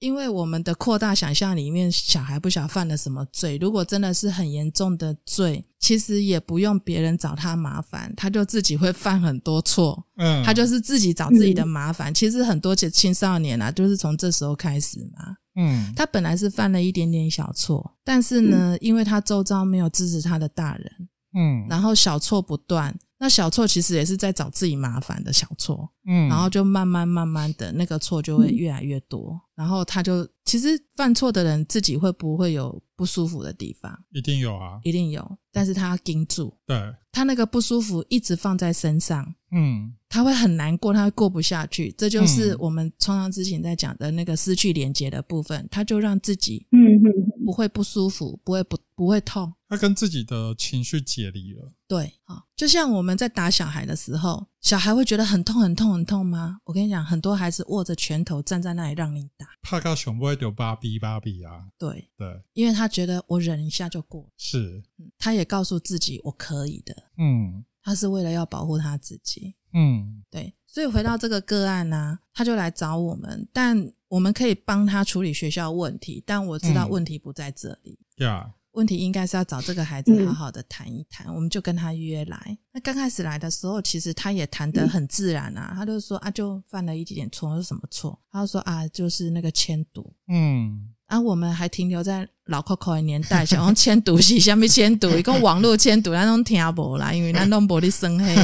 啊，因为我们的扩大想象里面，小孩不晓犯了什么罪。如果真的是很严重的罪，其实也不用别人找他麻烦，他就自己会犯很多错。嗯，他就是自己找自己的麻烦。其实很多青青少年啊，就是从这时候开始嘛。嗯，他本来是犯了一点点小错，但是呢，因为他周遭没有支持他的大人，嗯，然后小错不断。那小错其实也是在找自己麻烦的小错，嗯，然后就慢慢慢慢的那个错就会越来越多，然后他就其实犯错的人自己会不会有不舒服的地方？一定有啊，一定有，但是他盯住，对，他那个不舒服一直放在身上，嗯，他会很难过，他会过不下去，这就是我们创伤之前在讲的那个失去连接的部分，他就让自己，嗯嗯，不会不舒服，不会不不会痛。他跟自己的情绪解离了。对，好，就像我们在打小孩的时候，小孩会觉得很痛、很痛、很痛吗？我跟你讲，很多孩子握着拳头站在那里让你打，怕到熊不会丢芭比芭比啊。对对，因为他觉得我忍一下就过。是，他也告诉自己我可以的。嗯，他是为了要保护他自己。嗯，对，所以回到这个个案呢，他就来找我们，但我们可以帮他处理学校问题，但我知道问题不在这里。对啊。问题应该是要找这个孩子好好的谈一谈，我们就跟他约来。那刚开始来的时候，其实他也谈得很自然啊，他就说啊，就犯了一点点错，是什么错？他就说啊，就是那个迁读。嗯，啊，我们还停留在老 Coco 的年代，想用迁读是下面迁读，一个网络迁读那种听不啦，因为那种玻璃生黑。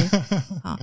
好。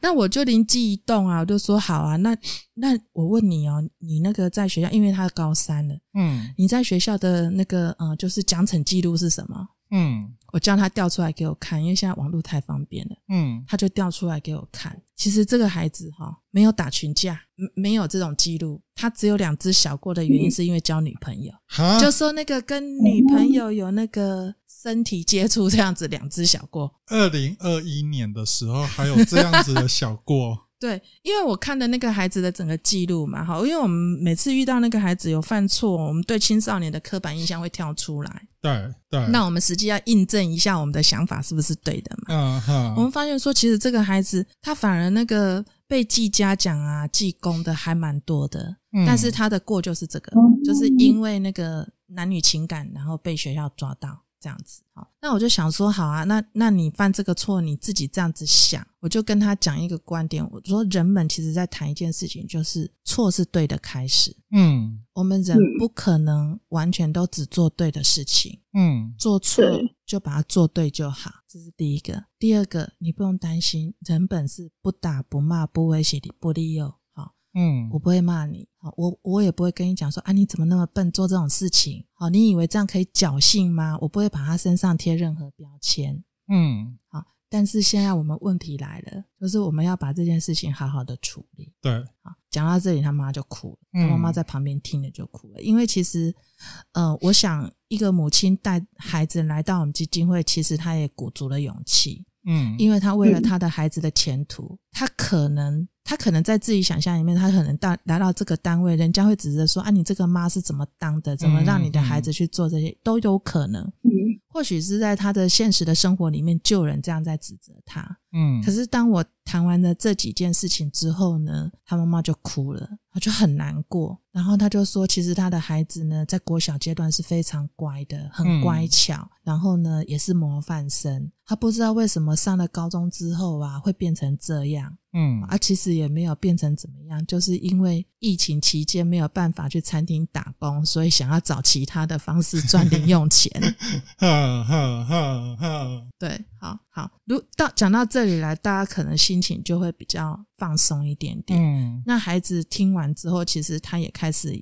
那我就灵机一动啊，我就说好啊，那那我问你哦，你那个在学校，因为他高三了，嗯，你在学校的那个呃，就是奖惩记录是什么？嗯，我叫他调出来给我看，因为现在网络太方便了，嗯，他就调出来给我看。其实这个孩子哈，没有打群架，没有这种记录，他只有两只小过的原因是因为交女朋友，就说那个跟女朋友有那个。身体接触这样子，两只小过。二零二一年的时候还有这样子的小过。[laughs] 对，因为我看的那个孩子的整个记录嘛，好，因为我们每次遇到那个孩子有犯错，我们对青少年的刻板印象会跳出来。对对。那我们实际要印证一下我们的想法是不是对的嘛？嗯哼。我们发现说，其实这个孩子他反而那个被记嘉奖啊、记功的还蛮多的，但是他的过就是这个，就是因为那个男女情感，然后被学校抓到。这样子，好，那我就想说，好啊，那那你犯这个错，你自己这样子想，我就跟他讲一个观点，我说人们其实在谈一件事情，就是错是对的开始，嗯，我们人不可能完全都只做对的事情，嗯，做错就把它做对就好，这是第一个，第二个，你不用担心，人本是不打不骂不威胁的不利诱。嗯，我不会骂你，好，我我也不会跟你讲说啊，你怎么那么笨，做这种事情，好，你以为这样可以侥幸吗？我不会把他身上贴任何标签，嗯，好，但是现在我们问题来了，就是我们要把这件事情好好的处理，对，好，讲到这里，他妈就哭了，他妈妈在旁边听了就哭了，因为其实，呃，我想一个母亲带孩子来到我们基金会，其实他也鼓足了勇气。嗯，因为他为了他的孩子的前途，他可能他可能在自己想象里面，他可能到来到这个单位，人家会指责说啊，你这个妈是怎么当的？怎么让你的孩子去做这些都有可能。嗯，或许是在他的现实的生活里面，就有人这样在指责他。嗯，可是当我谈完了这几件事情之后呢，他妈妈就哭了，他就很难过。然后他就说，其实他的孩子呢，在国小阶段是非常乖的，很乖巧，然后呢，也是模范生。他不知道为什么上了高中之后啊，会变成这样。嗯，啊，其实也没有变成怎么样，就是因为疫情期间没有办法去餐厅打工，所以想要找其他的方式赚零用钱。[laughs] 哈哈哈哈对，好好，如到讲到这里来，大家可能心情就会比较放松一点点。嗯，那孩子听完之后，其实他也开始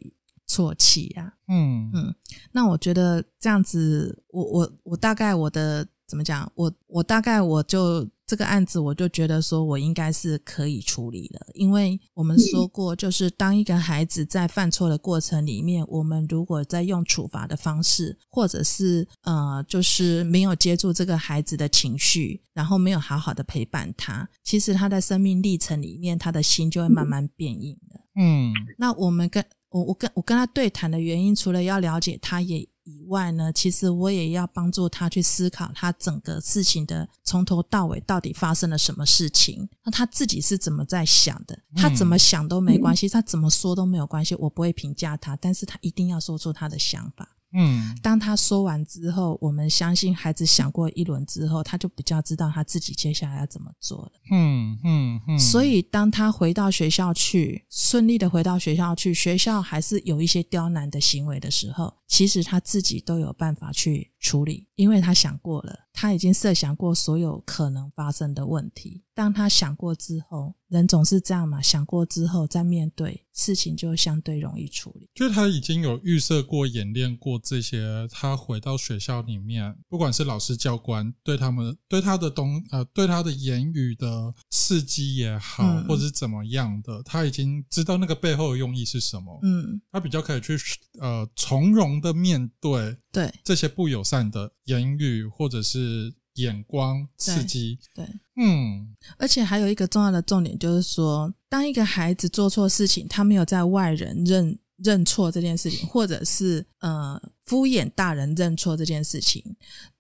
啜泣呀。嗯嗯，那我觉得这样子，我我我大概我的。怎么讲？我我大概我就这个案子，我就觉得说我应该是可以处理了，因为我们说过，就是当一个孩子在犯错的过程里面，我们如果在用处罚的方式，或者是呃，就是没有接住这个孩子的情绪，然后没有好好的陪伴他，其实他在生命历程里面，他的心就会慢慢变硬的。嗯，那我们跟我我跟我跟他对谈的原因，除了要了解他，也。以外呢，其实我也要帮助他去思考他整个事情的从头到尾到底发生了什么事情，那他自己是怎么在想的？他怎么想都没关系，他怎么说都没有关系，我不会评价他，但是他一定要说出他的想法。嗯，当他说完之后，我们相信孩子想过一轮之后，他就比较知道他自己接下来要怎么做了。嗯嗯嗯。所以当他回到学校去，顺利的回到学校去，学校还是有一些刁难的行为的时候，其实他自己都有办法去处理，因为他想过了。他已经设想过所有可能发生的问题。当他想过之后，人总是这样嘛？想过之后再面对事情，就相对容易处理。就是他已经有预设过、演练过这些。他回到学校里面，不管是老师、教官对他们、对他的东呃、对他的言语的刺激也好，或者是怎么样的，他已经知道那个背后的用意是什么。嗯，他比较可以去呃从容的面对对这些不友善的言语，或者是。眼光刺激，对，嗯，而且还有一个重要的重点，就是说，当一个孩子做错事情，他没有在外人认认错这件事情，或者是呃敷衍大人认错这件事情，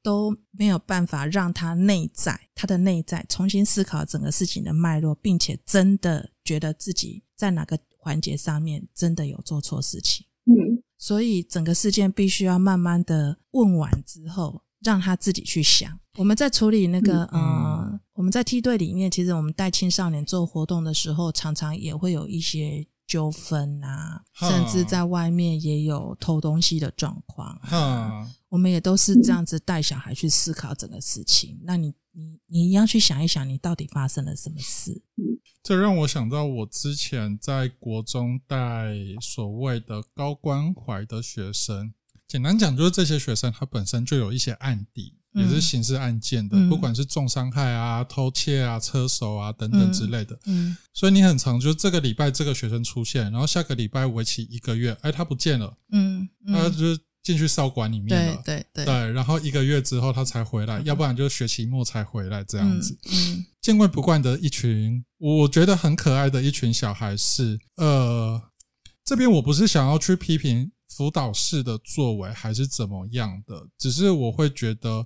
都没有办法让他内在他的内在重新思考整个事情的脉络，并且真的觉得自己在哪个环节上面真的有做错事情。嗯，所以整个事件必须要慢慢的问完之后。让他自己去想。我们在处理那个呃，我们在梯队里面，其实我们带青少年做活动的时候，常常也会有一些纠纷啊，甚至在外面也有偷东西的状况。嗯，我们也都是这样子带小孩去思考整个事情。那你你你要去想一想，你到底发生了什么事？这让我想到我之前在国中带所谓的高关怀的学生。简单讲，就是这些学生他本身就有一些案底，也是刑事案件的，不管是重伤害啊、偷窃啊、车手啊等等之类的。嗯，所以你很常就这个礼拜这个学生出现，然后下个礼拜为期一个月，哎，他不见了。嗯，他就进去少管里面了。对对对，然后一个月之后他才回来，要不然就学期末才回来这样子。嗯，见怪不怪的一群，我觉得很可爱的一群小孩是，呃，这边我不是想要去批评。辅导室的作为还是怎么样的？只是我会觉得，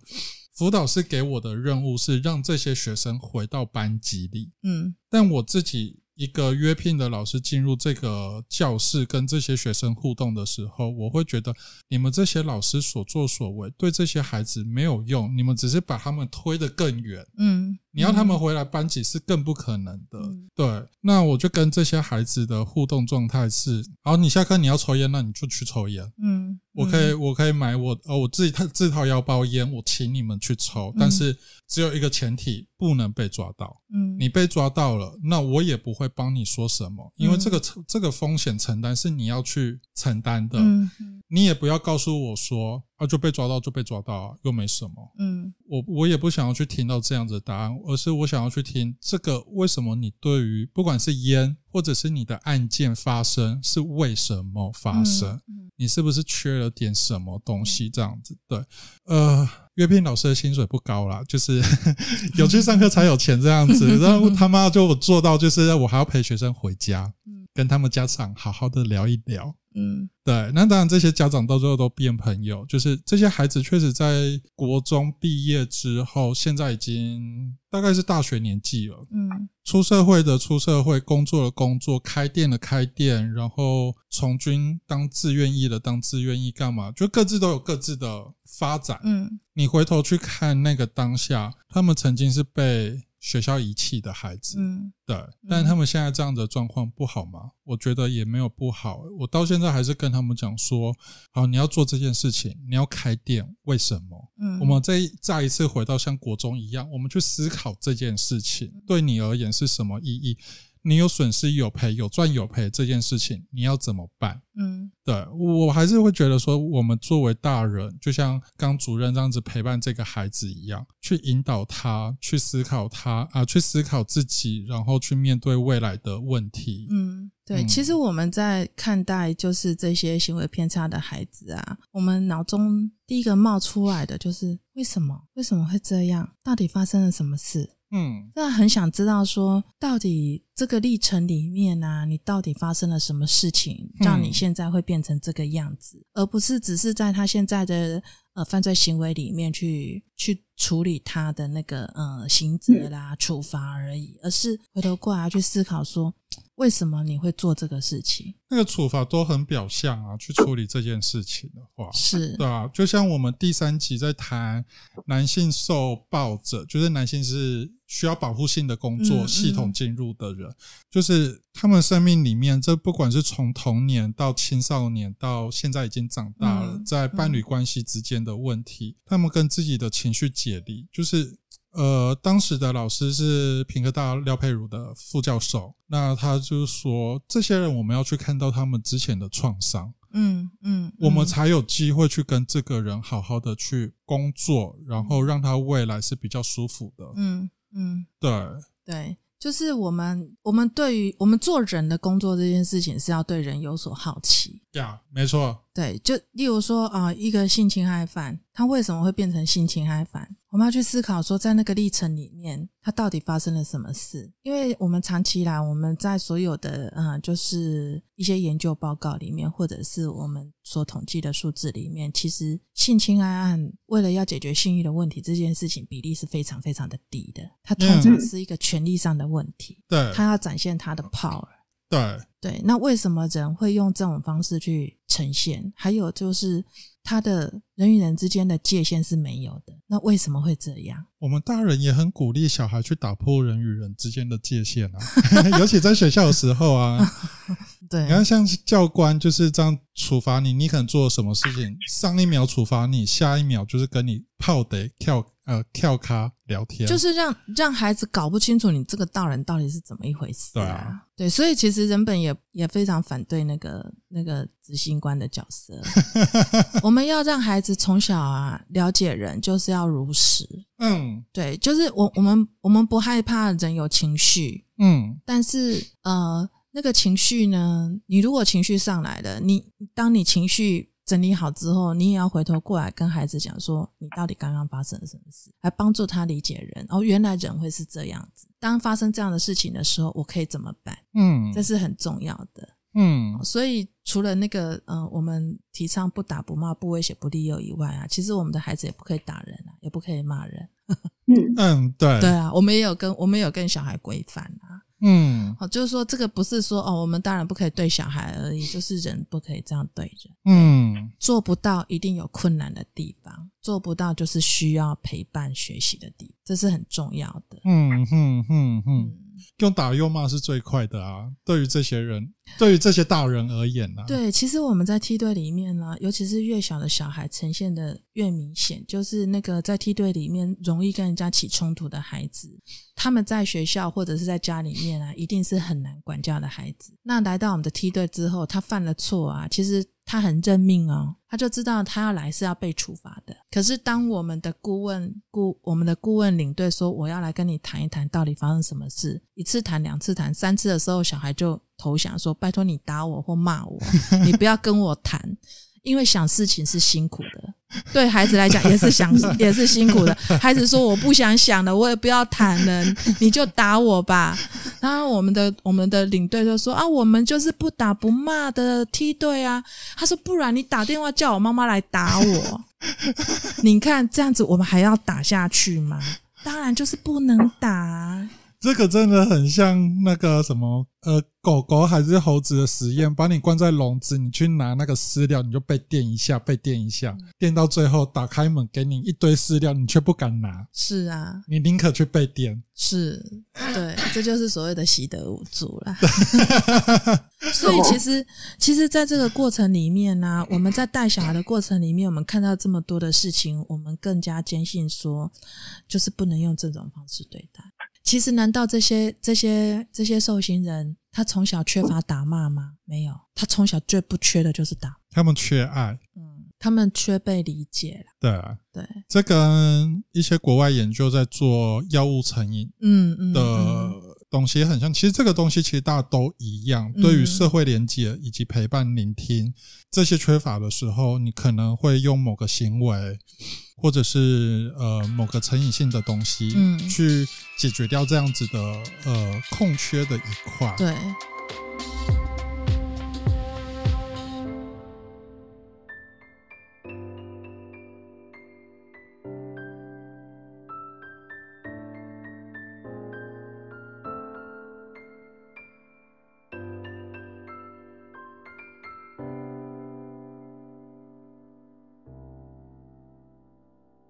辅导室给我的任务是让这些学生回到班级里。嗯，但我自己。一个约聘的老师进入这个教室跟这些学生互动的时候，我会觉得你们这些老师所作所为对这些孩子没有用，你们只是把他们推得更远。嗯，你要他们回来班级是更不可能的。对，那我就跟这些孩子的互动状态是：好，你下课你要抽烟，那你就去抽烟。嗯，我可以，我可以买我哦我自己他自掏腰包烟，我请你们去抽，但是只有一个前提，不能被抓到。嗯，你被抓到了，那我也不会。帮你说什么？因为这个这个风险承担是你要去承担的。嗯，你也不要告诉我说啊，就被抓到就被抓到，啊又没什么。嗯，我我也不想要去听到这样子的答案，而是我想要去听这个为什么你对于不管是烟或者是你的案件发生是为什么发生？你是不是缺了点什么东西？这样子，对，呃，约聘老师的薪水不高啦，就是 [laughs] 有去上课才有钱这样子。[laughs] 然后他妈就我做到，就是我还要陪学生回家，跟他们家长好好的聊一聊。嗯，对，那当然，这些家长到最后都变朋友。就是这些孩子确实在国中毕业之后，现在已经大概是大学年纪了。嗯，出社会的出社会，工作的工作，开店的开店，然后从军当自愿意的当自愿意，干嘛？就各自都有各自的发展。嗯，你回头去看那个当下，他们曾经是被。学校遗弃的孩子，嗯，对，但他们现在这样的状况不好吗？我觉得也没有不好。我到现在还是跟他们讲说，好，你要做这件事情，你要开店，为什么？嗯，我们再再一次回到像国中一样，我们去思考这件事情对你而言是什么意义。你有损失有赔，有赚有赔这件事情，你要怎么办？嗯，对我还是会觉得说，我们作为大人，就像刚主任这样子陪伴这个孩子一样，去引导他，去思考他啊，去思考自己，然后去面对未来的问题。嗯，对，其实我们在看待就是这些行为偏差的孩子啊，我们脑中第一个冒出来的就是为什么？为什么会这样？到底发生了什么事？嗯，那很想知道说，到底这个历程里面呢，你到底发生了什么事情，让你现在会变成这个样子，而不是只是在他现在的呃犯罪行为里面去去处理他的那个呃刑责啦、处罚而已，而是回头过来去思考说。为什么你会做这个事情？那个处罚都很表象啊，去处理这件事情的话，是对啊。就像我们第三集在谈男性受暴者，就是男性是需要保护性的工作系统进入的人，就是他们生命里面，这不管是从童年到青少年到现在已经长大了，在伴侣关系之间的问题，他们跟自己的情绪解离，就是。呃，当时的老师是平科大廖佩如的副教授，那他就说，这些人我们要去看到他们之前的创伤，嗯嗯，我们才有机会去跟这个人好好的去工作，然后让他未来是比较舒服的，嗯嗯，对对。就是我们，我们对于我们做人的工作这件事情，是要对人有所好奇。呀，没错。对，就例如说啊，一个性侵害犯，他为什么会变成性侵害犯？我们要去思考说，在那个历程里面，他到底发生了什么事？因为我们长期以来，我们在所有的嗯，就是一些研究报告里面，或者是我们所统计的数字里面，其实性侵害案为了要解决性欲的问题，这件事情比例是非常非常的低的。它通常是一个权利上的问题。对，他要展现他的 power。对。对，那为什么人会用这种方式去呈现？还有就是他的人与人之间的界限是没有的，那为什么会这样？我们大人也很鼓励小孩去打破人与人之间的界限啊，[laughs] 尤其在学校的时候啊。[laughs] 对，你看像教官就是这样处罚你，你可能做了什么事情，上一秒处罚你，下一秒就是跟你泡得跳呃跳咖聊天，就是让让孩子搞不清楚你这个大人到底是怎么一回事。对啊，对，所以其实人本也也非常反对那个那个执行官的角色。[laughs] 我们要让孩子从小啊了解人，就是要如实。嗯，对，就是我我们我们不害怕人有情绪。嗯，但是呃。那个情绪呢？你如果情绪上来了，你当你情绪整理好之后，你也要回头过来跟孩子讲说，你到底刚刚发生了什么事，来帮助他理解人。哦，原来人会是这样子。当发生这样的事情的时候，我可以怎么办？嗯，这是很重要的。嗯，所以除了那个呃，我们提倡不打不骂不威胁不利诱以外啊，其实我们的孩子也不可以打人啊，也不可以骂人。[laughs] 嗯嗯，对对啊，我们也有跟我们有跟小孩规范啊。嗯，好，就是说这个不是说哦，我们当然不可以对小孩而已，就是人不可以这样对人。嗯，做不到一定有困难的地方，做不到就是需要陪伴学习的地方，这是很重要的。嗯哼哼哼。用打又骂是最快的啊！对于这些人，对于这些大人而言呢？对，其实我们在梯队里面呢，尤其是越小的小孩呈现的越明显，就是那个在梯队里面容易跟人家起冲突的孩子，他们在学校或者是在家里面啊，一定是很难管教的孩子。那来到我们的梯队之后，他犯了错啊，其实。他很认命哦，他就知道他要来是要被处罚的。可是当我们的顾问顾我们的顾问领队说我要来跟你谈一谈，到底发生什么事？一次谈、两次谈、三次的时候，小孩就投降说：“拜托你打我或骂我，你不要跟我谈。”因为想事情是辛苦的，对孩子来讲也是想也是辛苦的。孩子说我不想想了，我也不要谈了，你就打我吧。然后我们的我们的领队就说啊，我们就是不打不骂的梯队啊。他说不然你打电话叫我妈妈来打我。[laughs] 你看这样子，我们还要打下去吗？当然就是不能打。这个真的很像那个什么呃，狗狗还是猴子的实验，把你关在笼子，你去拿那个饲料，你就被电一下，被电一下，电到最后打开门给你一堆饲料，你却不敢拿。是啊，你宁可去被电。是，对，这就是所谓的习得无助了。[laughs] 所以其实，其实，在这个过程里面呢，我们在带小孩的过程里面，我们看到这么多的事情，我们更加坚信说，就是不能用这种方式对待。其实，难道这些这些这些受刑人，他从小缺乏打骂吗？没有，他从小最不缺的就是打。他们缺爱，嗯，他们缺被理解了。对啊，对，这跟一些国外研究在做药物成瘾，嗯嗯的东西很像。其实这个东西其实大家都一样，对于社会连接以及陪伴、聆听这些缺乏的时候，你可能会用某个行为。或者是呃某个成瘾性的东西，嗯，去解决掉这样子的呃空缺的一块，对